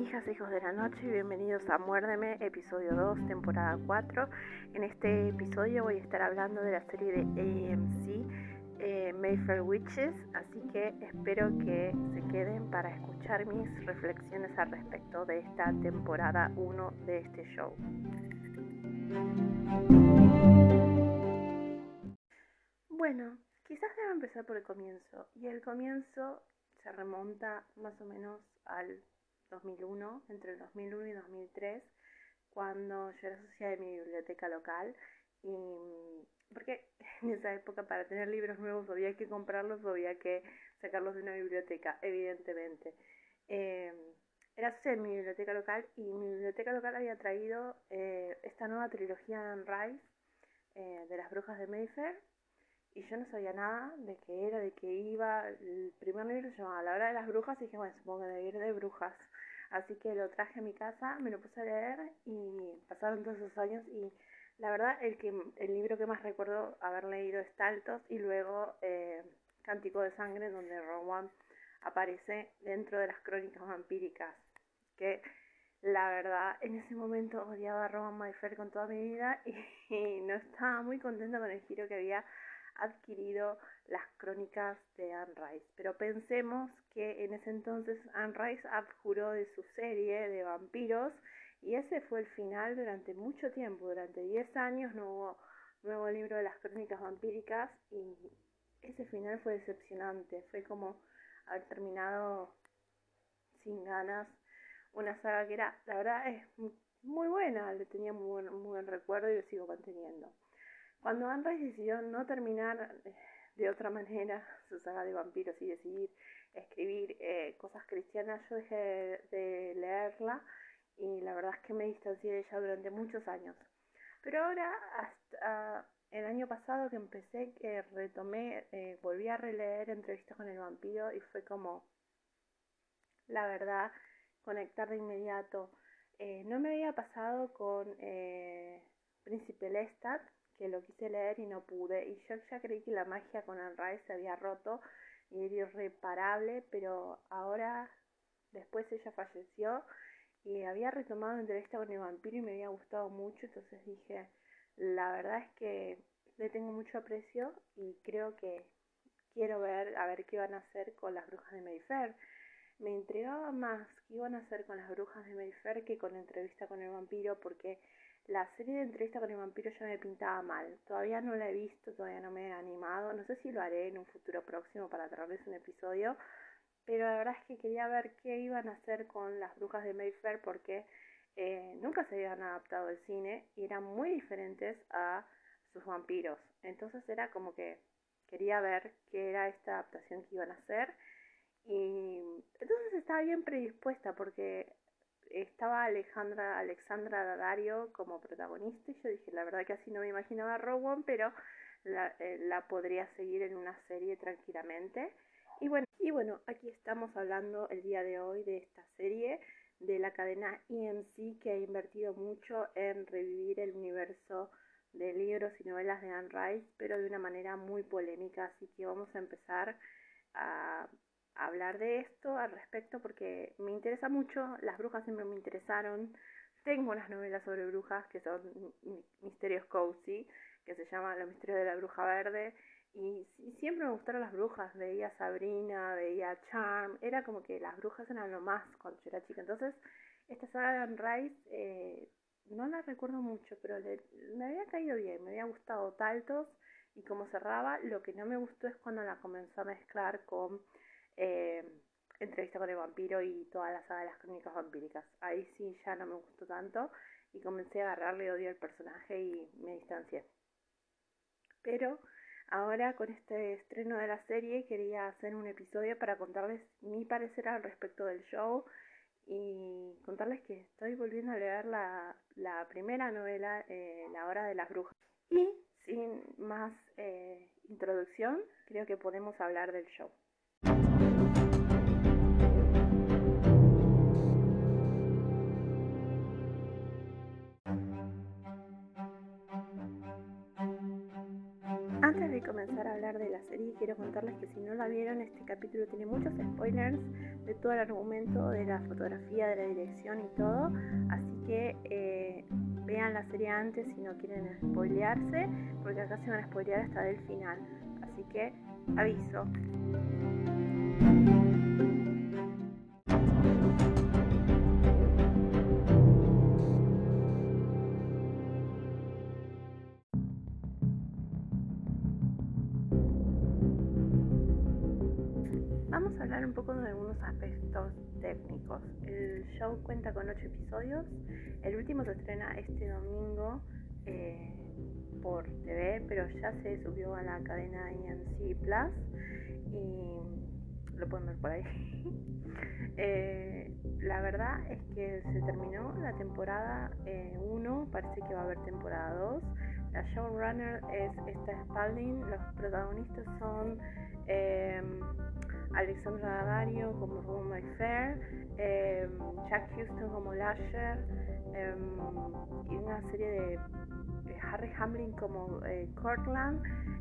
Hijas, hijos de la noche, bienvenidos a Muérdeme, episodio 2, temporada 4. En este episodio voy a estar hablando de la serie de AMC, eh, Mayfair Witches, así que espero que se queden para escuchar mis reflexiones al respecto de esta temporada 1 de este show. Bueno, quizás deba empezar por el comienzo, y el comienzo se remonta más o menos al 2001, entre el 2001 y 2003, cuando yo era socia de mi biblioteca local. Y porque en esa época para tener libros nuevos había que comprarlos o había que sacarlos de una biblioteca, evidentemente. Eh, era socia de mi biblioteca local y mi biblioteca local había traído eh, esta nueva trilogía de Anne Rice eh, de las brujas de Mayfair y yo no sabía nada de qué era, de qué iba. El primer libro se llamaba La hora de las brujas y dije, bueno, supongo que debe ir de brujas. Así que lo traje a mi casa, me lo puse a leer y pasaron todos esos años y la verdad el, que, el libro que más recuerdo haber leído es Taltos y luego eh, Cántico de Sangre donde Rowan aparece dentro de las crónicas vampíricas. Que la verdad en ese momento odiaba a Rowan Mayfair con toda mi vida y no estaba muy contenta con el giro que había adquirido las crónicas de Anne Rice. Pero pensemos que en ese entonces Anne Rice abjuró de su serie de vampiros y ese fue el final durante mucho tiempo, durante 10 años no hubo nuevo libro de las crónicas vampíricas y ese final fue decepcionante, fue como haber terminado sin ganas una saga que era, la verdad es muy buena, le tenía muy buen, muy buen recuerdo y lo sigo manteniendo. Cuando Anne decidió no terminar eh, de otra manera su saga de vampiros y decidir escribir eh, cosas cristianas, yo dejé de, leerla y la verdad es que me distancié de ella durante muchos años. Pero ahora, hasta el año pasado que empecé, que retomé, eh, volví a releer Entrevistas con el vampiro y fue como, la verdad, conectar de inmediato. no me había pasado con Príncipe Lestat, que lo quise leer y no pude. Y yo ya creí que la magia con Anne se había roto y era irreparable, pero ahora, después ella falleció y había retomado entrevista con el vampiro y me había gustado mucho, entonces dije, la verdad es que le tengo mucho aprecio y creo que quiero ver a ver qué van a hacer con las brujas de Mayfair. Me intrigaba más qué iban a hacer con las brujas de Mayfair que con la entrevista con el vampiro porque la serie de entrevista con el vampiro ya me pintaba mal. Todavía no la he visto, todavía no me he animado. No sé si lo haré en un futuro próximo para traerles un episodio. Pero la verdad es que quería ver qué iban a hacer con las brujas de Mayfair porque eh, nunca se habían adaptado al cine y eran muy diferentes a sus vampiros. Entonces era como que quería ver qué era esta adaptación que iban a hacer. Y entonces estaba bien predispuesta porque estaba Alejandra, Alexandra Daddario como protagonista y yo dije, la verdad que así no me imaginaba Rowan, pero la, eh, la, podría seguir en una serie tranquilamente. Y bueno, y bueno, aquí estamos hablando el día de hoy de esta serie de la cadena EMC que ha invertido mucho en revivir el universo de libros y novelas de Anne Rice, pero de una manera muy polémica, así que vamos a empezar a hablar de esto al respecto porque me interesa mucho, las brujas siempre me interesaron, tengo unas novelas sobre brujas que son misterios cozy, que se llama Los misterios de la bruja verde, y, siempre me gustaron las brujas, veía Sabrina, veía Charm, era como que las brujas eran lo más cuando yo era chica, entonces esta saga de Anne Rice eh, no la recuerdo mucho, pero me había caído bien, me había gustado. Taltos y como cerraba, lo que no me gustó es cuando la comenzó a mezclar con eh, entrevista con el vampiro y toda la saga de las crónicas vampíricas. Ahí sí ya no me gustó tanto y comencé a agarrarle odio al personaje y me distancié. Pero ahora con este estreno de la serie quería hacer un episodio para contarles mi parecer al respecto del show y contarles que estoy volviendo a leer la, la primera novela, eh, La Hora de las Brujas. Y sin más eh, introducción, creo que podemos hablar del show. De la serie, quiero contarles que si no la vieron, este capítulo tiene muchos spoilers de todo el argumento, de la fotografía, de la dirección y todo. Así que eh, vean la serie antes si no quieren spoilearse, porque acá se van a spoilear hasta el final. Así que aviso. El show cuenta con 8 episodios. El último se estrena este domingo eh, por TV, pero ya se subió a la cadena EMC Plus y lo pueden ver por ahí. eh, la verdad es que se terminó la temporada 1, eh, parece que va a haber temporada 2. La showrunner es esta Spalding, los protagonistas son Alexandra Daddario como Room My Fair, em, Jack Houston como Lasher em, y una serie de, Harry Hamlin como eh, Cortland,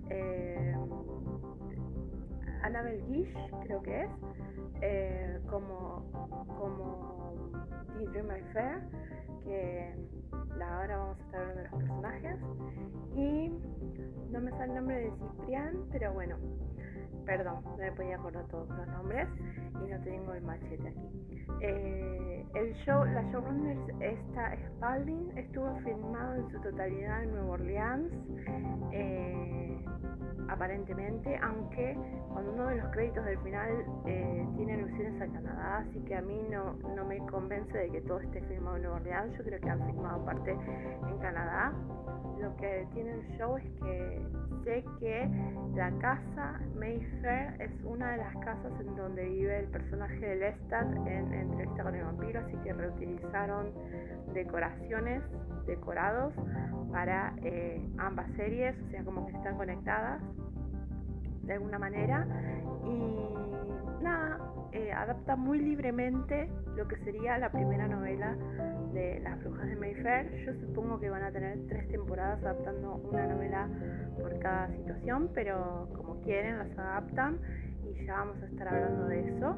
em, Annabelle Gish creo que es, eh, como, como Dream My Fair, que ahora vamos a estar hablando de los personajes. Y no me sale el nombre de Ciprián, pero bueno, perdón, no me podía acordar todos los nombres y no tengo el machete aquí. Eh, el show, la showrunner esta Spalding estuvo filmado en su totalidad en Nueva Orleans, eh, aparentemente, aunque cuando uno de los créditos del final eh, tiene alusiones a Canadá, así que a mí no, no me convence de que todo esté filmado en Nueva Orleans, yo creo que han filmado parte en Canadá. Lo que tiene el show es que sé que la casa Mayfair es una de las casas en donde vive el personaje de Lestat en Entrevista con el vampiro, así que reutilizaron decoraciones, decorados para eh, ambas series, o sea, como que están conectadas de alguna manera y nada, eh, adapta muy libremente lo que sería la primera novela de Las Brujas de Mayfair. Yo supongo que van a tener tres temporadas adaptando una novela por cada situación, pero como quieren las adaptan y ya vamos a estar hablando de eso.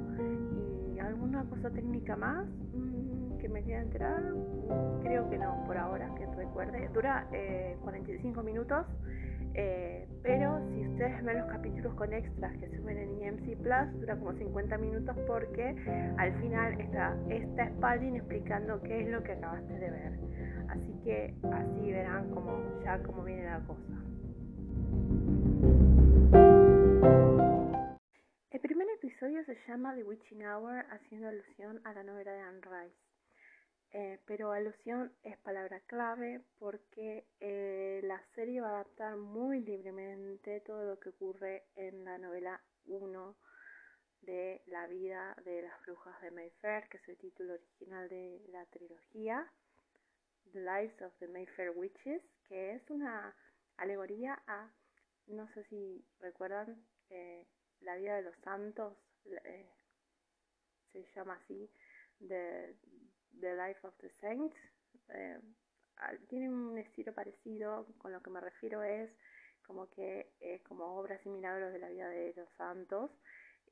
¿Y alguna cosa técnica más mm, que me quede enterar? Creo que no, por ahora, que recuerde. Dura 45 eh, minutos. Eh, pero si ustedes ven los capítulos con extras que suben en EMC Plus, dura como 50 minutos porque al final está, está Spalding explicando qué es lo que acabaste de ver. Así que así verán como, ya cómo viene la cosa. El primer episodio se llama The Witching Hour, haciendo alusión a la novela de Anne Rice. Eh, pero alusión es palabra clave porque eh, la serie va a adaptar muy libremente todo lo que ocurre en la novela 1 de La vida de las brujas de Mayfair, que es el título original de la trilogía, The Lives of the Mayfair Witches, que es una alegoría a, no sé si recuerdan, eh, la vida de los santos, se llama así, de, The Life of the Saints. Eh, tiene un estilo parecido, con lo que me refiero es como que es como obras y milagros de la vida de los santos.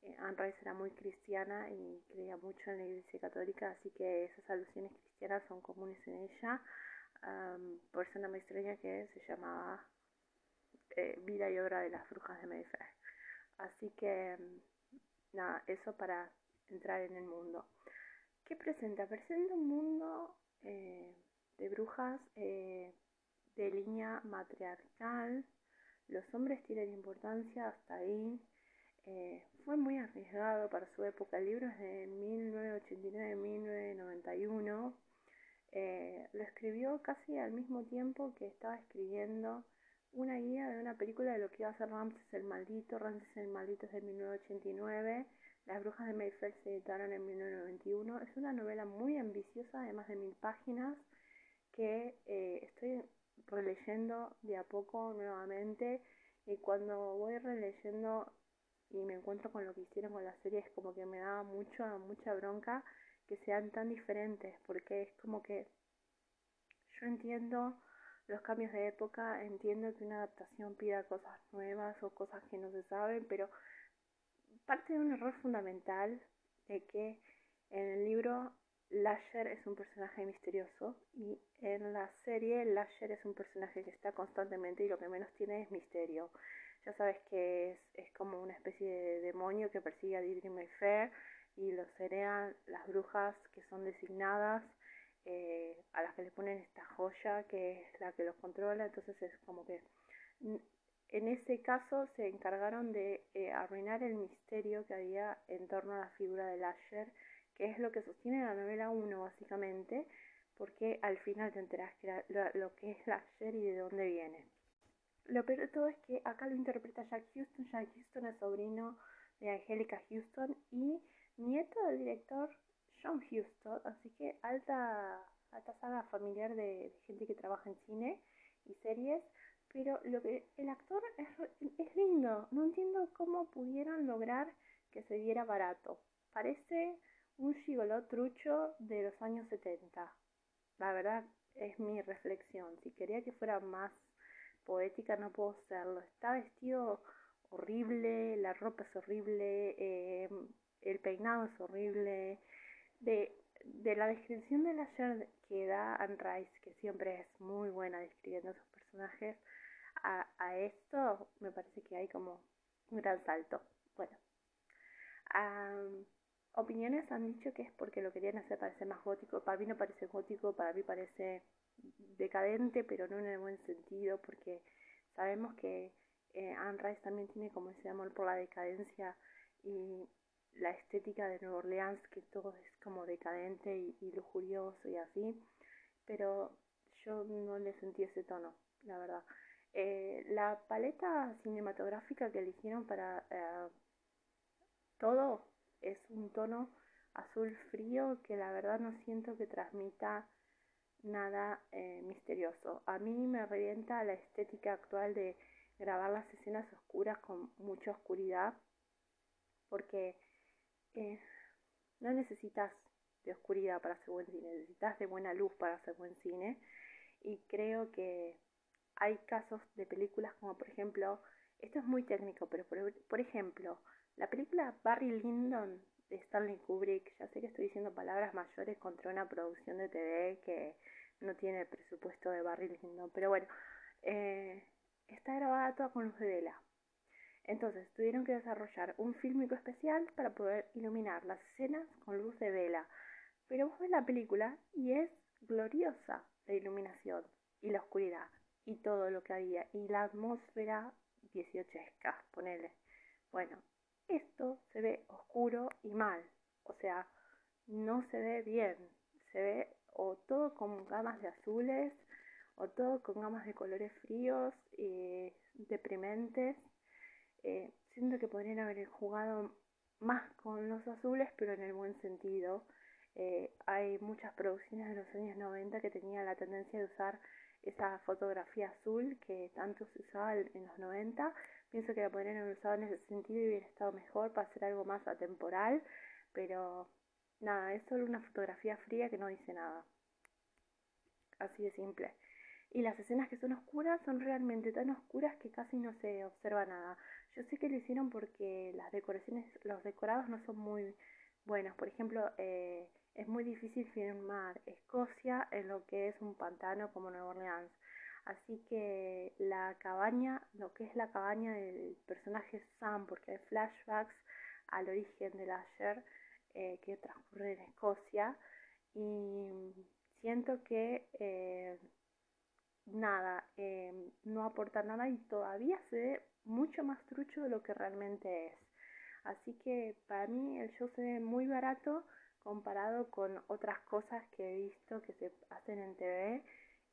Eh, Anne Rice era muy cristiana y creía mucho en la iglesia católica, así que esas alusiones cristianas son comunes en ella. por eso no me extraña que se llamaba eh, Vida y obra de las brujas de Mayfair. Así que, nada, eso para entrar en el mundo. ¿Qué presenta? Presenta un mundo eh, de brujas eh, de línea matriarcal. Los hombres tienen importancia hasta ahí. Eh, fue muy arriesgado para su época. El libro es de 1989-1991. lo escribió casi al mismo tiempo que estaba escribiendo una guía de una película de lo que iba a ser Ramses el Maldito. Ramses el Maldito es de 1989 las Brujas de Mayfair se editaron en 1991. Es una novela muy ambiciosa, de más de mil páginas, que eh, estoy releyendo de a poco nuevamente. Y cuando voy releyendo y me encuentro con lo que hicieron con la serie, es como que me da mucho, mucha bronca que sean tan diferentes, porque es como que yo entiendo los cambios de época, entiendo que una adaptación pida cosas nuevas o cosas que no se saben, pero parte de un error fundamental de que en el libro Lasher es un personaje misterioso y en la serie Lasher es un personaje que está constantemente y lo que menos tiene es misterio. Ya sabes que es, es como una especie de demonio que persigue a Didrik Mayfair y lo heredan las brujas que son designadas eh, a las que le ponen esta joya que es la que los controla, entonces es como que en ese caso se encargaron de eh, arruinar el misterio que había en torno a la figura de Lasher, que es lo que sostiene la novela 1 básicamente, porque al final te enteras que lo, que es Lasher y de dónde viene. Lo peor de todo es que acá lo interpreta Jack Houston. Jack Houston es sobrino de Angélica Houston y nieto del director John Huston, así que alta, alta saga familiar de, gente que trabaja en cine y series, pero lo que el actor es, es lindo, no entiendo cómo pudieron lograr que se viera barato. Parece un gigoló trucho de los años 70. La verdad es mi reflexión. Si quería que fuera más poética no puedo serlo. Está vestido horrible, la ropa es horrible, eh, el peinado es horrible, de, de la descripción de la que da Anne Rice, que siempre es muy buena describiendo sus personajes, a, a esto me parece que hay como un gran salto. Bueno, opiniones han dicho que es porque lo querían hacer parecer más gótico. Para mí no parece gótico, para mí parece decadente, pero no en el buen sentido, porque sabemos que eh, Anne Rice también tiene como ese amor por la decadencia y la estética de Nueva Orleans, que todo es como decadente y, lujurioso y así, pero yo no le sentí ese tono, la verdad. Eh, la paleta cinematográfica que eligieron para eh, todo es un tono azul frío que la verdad no siento que transmita nada eh, misterioso. A mí me revienta la estética actual de grabar las escenas oscuras con mucha oscuridad porque no necesitas de oscuridad para hacer buen cine, necesitas de buena luz para hacer buen cine. Y creo que hay casos de películas como por ejemplo, esto es muy técnico, pero por, ejemplo, la película Barry Lyndon de Stanley Kubrick, ya sé que estoy diciendo palabras mayores contra una producción de TV que no tiene el presupuesto de Barry Lyndon, pero bueno, eh, está grabada toda con luz de vela. Entonces tuvieron que desarrollar un fílmico especial para poder iluminar las escenas con luz de vela. Pero vos ves la película y es gloriosa la iluminación y la oscuridad y todo lo que había y la atmósfera 18esca, ponele. Bueno, esto se ve oscuro y mal, o sea, no se ve bien, se ve o todo con gamas de azules o todo con gamas de colores fríos y deprimentes eh, siento que podrían haber jugado más con los azules, pero en el buen sentido. Eh, hay muchas producciones de los años 90 que tenían la tendencia de usar esa fotografía azul que tanto se usaba en los 90. Pienso que la podrían haber usado en ese sentido y hubiera estado mejor para hacer algo más atemporal, pero nada, es solo una fotografía fría que no dice nada. Así de simple. Y las escenas que son oscuras son realmente tan oscuras que casi no se observa nada. Yo sé que lo hicieron porque las decoraciones, los decorados no son muy buenos. Por ejemplo, eh, es muy difícil filmar Escocia en lo que es un pantano como Nueva Orleans. Así que la cabaña, lo que es la cabaña del personaje Sam, porque hay flashbacks al origen del Asher eh, que transcurre en Escocia. Y siento que eh, nada, no aporta nada y todavía se ve mucho más trucho de lo que realmente es. Así que para mí el show se ve muy barato comparado con otras cosas que he visto que se hacen en TV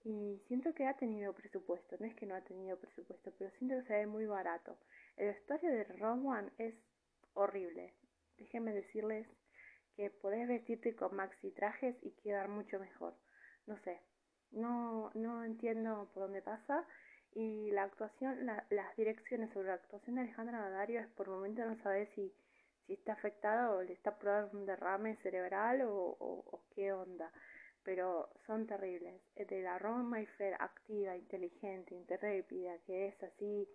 y siento que ha tenido presupuesto, no es que no ha tenido presupuesto, pero siento que se ve muy barato. El vestuario de Rowan es horrible. Déjenme decirles que podés vestirte con maxi trajes y quedar mucho mejor. No sé, no, no entiendo por dónde pasa y la actuación, las direcciones sobre la actuación de Alejandra Nadario es por el momento no saber si, si está afectada o le está probando un derrame cerebral o, qué onda. pero son terribles. De la Ron Mayfair activa, inteligente, intrépida, que es así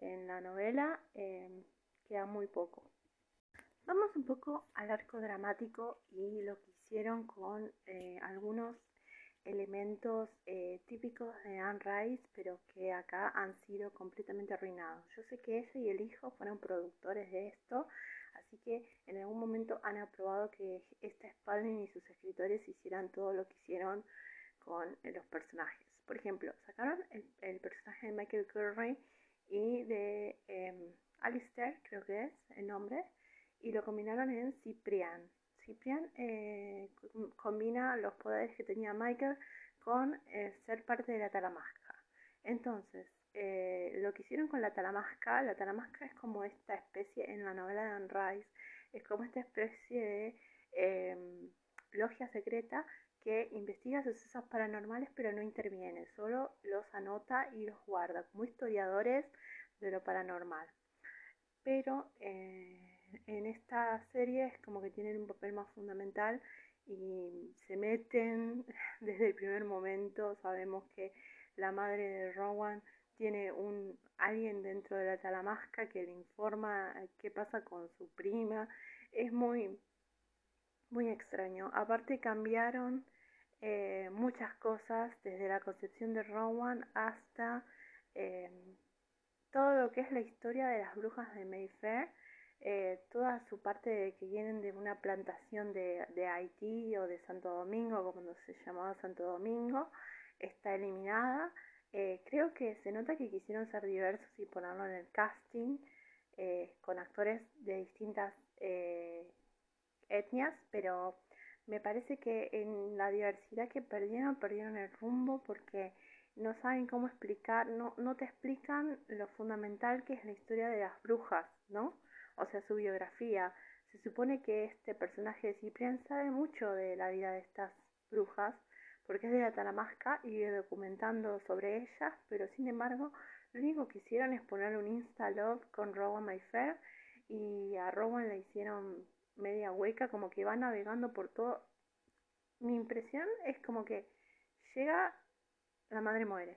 en la novela, eh, queda muy poco. Vamos un poco al arco dramático y lo que hicieron con eh, algunos elementos eh, típicos de Anne Rice, pero que acá han sido completamente arruinados. Yo sé que ella y el hijo fueron productores de esto, así que en algún momento han aprobado que esta Spalding y sus escritores hicieran todo lo que hicieron con los personajes. Por ejemplo, sacaron el, personaje de Michael Curry y de eh, Alistair, creo que es el nombre, y lo combinaron en Ciprian. Ciprian eh, combina los poderes que tenía Michael con eh, ser parte de la Talamasca. Entonces, eh, lo que hicieron con la Talamasca, la Talamasca es como esta especie, en la novela de Anne Rice, es como esta especie de em, logia secreta que investiga sucesos paranormales pero no interviene, solo los anota y los guarda como historiadores de lo paranormal. Pero en esta serie es como que tienen un papel más fundamental y se meten desde el primer momento. Sabemos que la madre de Rowan tiene un alguien dentro de la talamasca que le informa qué pasa con su prima. Es muy muy extraño. Aparte cambiaron eh, muchas cosas desde la concepción de Rowan hasta eh, todo lo que es la historia de las brujas de Mayfair eh, toda su parte de que vienen de una plantación de, de, Haití o de Santo Domingo, como se llamaba Santo Domingo, está eliminada. Eh, creo que se nota que quisieron ser diversos y ponerlo en el casting eh, con actores de distintas etnias, pero me parece que en la diversidad que perdieron, perdieron el rumbo porque no saben cómo explicar, no, no te explican lo fundamental que es la historia de las brujas, ¿no? o sea, su biografía. Se supone que este personaje de Ciprián sabe mucho de la vida de estas brujas, porque es de la Talamasca y documentando sobre ellas, pero sin embargo, lo único que hicieron es poner un Insta Love con Rowan Mayfair y a Rowan le hicieron media hueca, como que va navegando por todo. Mi impresión es como que llega, la madre muere,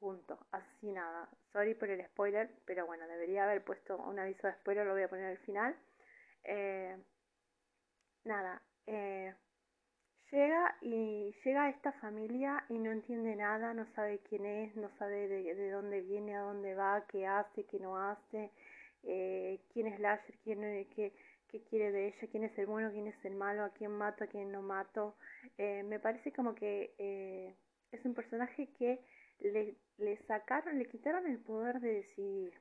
punto, asesinada. Sorry por el spoiler, pero bueno, debería haber puesto un aviso de spoiler, lo voy a poner al final. Eh, nada, eh, llega y llega a esta familia y no entiende nada, no sabe quién es, no sabe de, dónde viene, a dónde va, qué hace, qué no hace, eh, quién es Lasher, quién, qué, qué quiere de ella, quién es el bueno, quién es el malo, a quién mato, a quién no mato. me parece como que es un personaje que le, le sacaron, le quitaron el poder de decidir.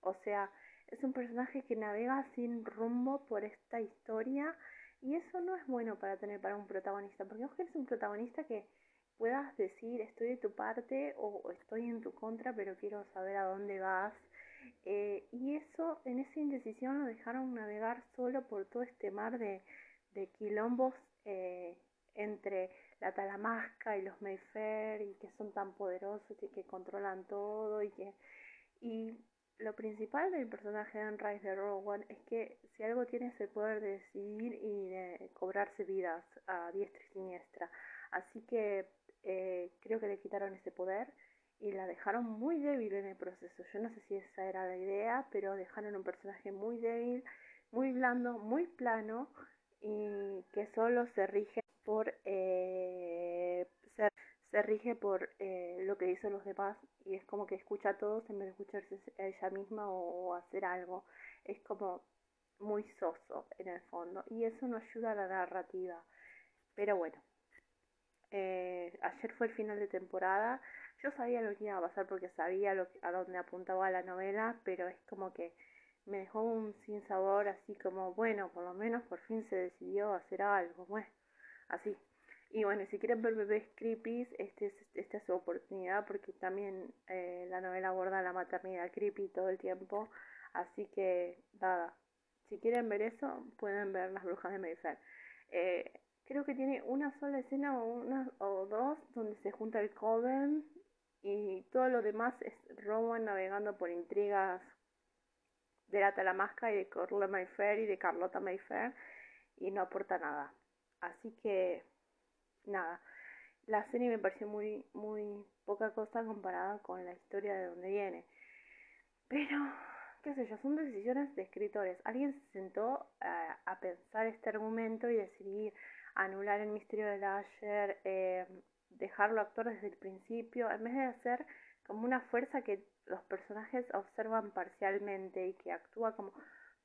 O sea, es un personaje que navega sin rumbo por esta historia y eso no es bueno para tener para un protagonista, porque vos querés un protagonista que puedas decir estoy de tu parte o, estoy en tu contra, pero quiero saber a dónde vas. Eh, y eso, en esa indecisión lo dejaron navegar solo por todo este mar de, de quilombos eh, entre la Talamasca y los Mayfair y que son tan poderosos y que controlan todo y que y lo principal del personaje de Anne de Rowan es que si algo tiene es el poder de decidir y de cobrarse vidas a diestra y siniestra. Así que eh, creo que le quitaron ese poder y la dejaron muy débil en el proceso. Yo no sé si esa era la idea pero dejaron un personaje muy débil muy blando muy plano y que solo se rige por eh, se, rige por eh, lo que dicen los demás y es como que escucha a todos en vez de escucharse a ella misma o, hacer algo. Es como muy soso en el fondo y eso no ayuda a la narrativa. Pero bueno eh, ayer fue el final de temporada. Yo sabía lo que iba a pasar porque sabía a dónde apuntaba la novela pero es como que me dejó un sin sabor así como bueno por lo menos por fin se decidió hacer algo bueno así. Y bueno, si quieren ver bebés creepy, este es, esta es su oportunidad porque también eh, la novela aborda la maternidad creepy todo el tiempo. Así que, nada, si quieren ver eso, pueden ver Las Brujas de Mayfair. Eh, creo que tiene una sola escena o, una, o dos donde se junta el Coven y todo lo demás es Rowan navegando por intrigas de la Talamasca y de Corla Mayfair y de Carlota Mayfair y no aporta nada. Así que nada, la serie me pareció muy, muy poca cosa comparada con la historia de donde viene. Pero, qué sé yo, son decisiones de escritores. Alguien se sentó a, pensar este argumento y decidir anular el misterio de Lasher, eh, dejarlo actuar desde el principio, en vez de hacer como una fuerza que los personajes observan parcialmente y que actúa como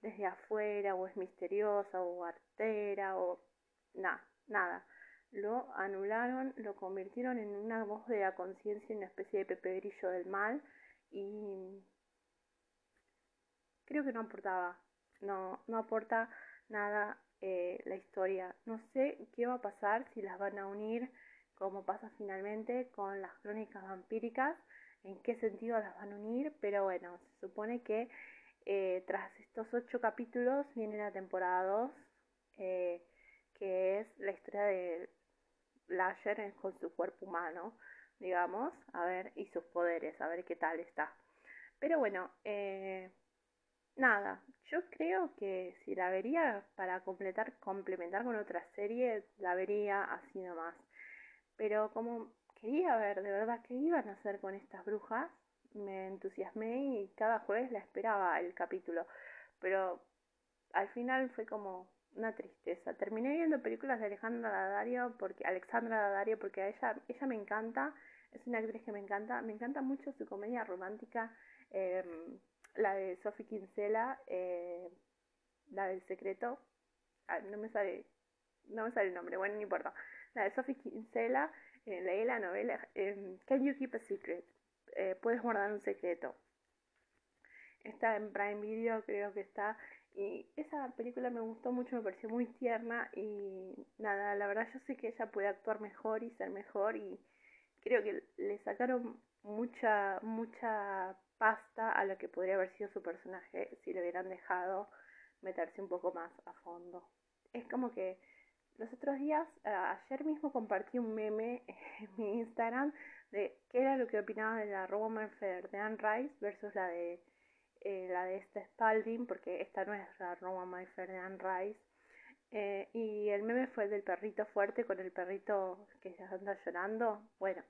desde afuera o es misteriosa o artera o nada, nada. Lo anularon, lo convirtieron en una voz de la conciencia, en una especie de Pepe Grillo del mal y creo que no aportaba, no, no aporta nada eh, la historia. No sé qué va a pasar si las van a unir como pasa finalmente con las crónicas vampíricas, en qué sentido las van a unir, pero bueno, se supone que eh, tras estos ocho capítulos viene la temporada 2, eh, que es la historia de Lasher con su cuerpo humano, digamos, a ver, y sus poderes, a ver qué tal está. Pero bueno, eh, nada, yo creo que si la vería para completar, complementar con otra serie, la vería así nomás. Pero como quería ver de verdad qué iban a hacer con estas brujas, me entusiasmé y cada jueves la esperaba el capítulo. Pero al final fue como una tristeza. Terminé viendo películas de Alejandra Daddario porque Alexandra Daddario porque a ella ella me encanta, es una actriz que me encanta, me encanta mucho su comedia romántica, em, la de Sophie Kinsella, eh, la del secreto, no me sale no me sale el nombre, bueno, no importa la de Sophie Kinsella, eh, leí la novela eh, Can You Keep a Secret? Eh, Puedes guardar un secreto. Está en Prime Video, creo que está. Y esa película me gustó mucho, me pareció muy tierna y nada, la verdad yo sé que ella puede actuar mejor y ser mejor y creo que le sacaron mucha, mucha pasta a lo que podría haber sido su personaje si le hubieran dejado meterse un poco más a fondo. Es como que los otros días, ayer mismo compartí un meme en mi Instagram de qué era lo que opinaba de la Roman Anne Rice versus la de eh, la de esta Spalding, porque esta no es la Fair de Anne Rice. Eh, y el meme fue el del perrito fuerte con el perrito que se anda llorando. Bueno,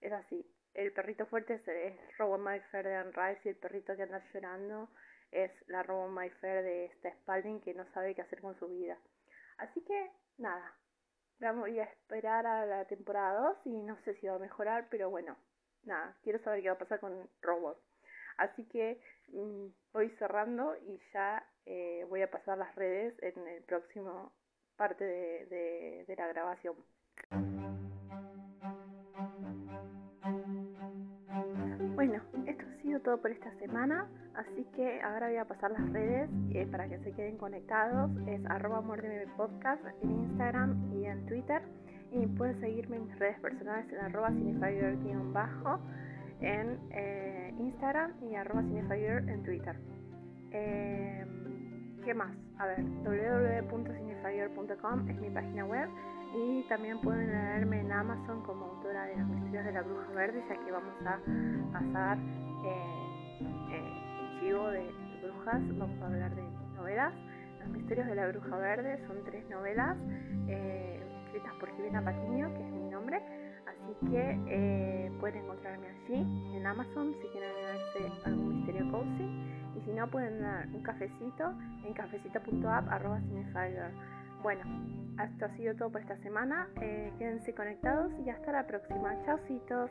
es así. El perrito fuerte es, es Fair de Anne Rice y el perrito que anda llorando es la Rowan Fair de esta Spalding que no sabe qué hacer con su vida. Así que nada, voy a esperar a la temporada 2 y no sé si va a mejorar, pero bueno, nada, quiero saber qué va a pasar con Robot. Así que mm, voy cerrando y ya eh, voy a pasar las redes en el próximo parte de, la grabación. Bueno, esto ha sido todo por esta semana, así que ahora voy a pasar las redes eh, para que se queden conectados. Es arroba podcast en Instagram y en Twitter. Y pueden seguirme en mis redes personales en arroba bajo en eh, Instagram y arroba en Twitter. Em, ¿Qué más? A ver, www.cinefire.com es mi página web y también pueden leerme en Amazon como autora de Los Misterios de la Bruja Verde, ya que vamos a pasar eh, eh, chivo de brujas, vamos a hablar de novelas. Los Misterios de la Bruja Verde son tres novelas eh, escritas por Jimena Patiño, que es mi nombre, así que eh, pueden encontrarme allí en Amazon si quieren leerse algún misterio cozy y si no pueden dar un cafecito en cafecito.app bueno, esto ha sido todo por esta semana. Eh, quédense conectados y hasta la próxima. Chaucitos.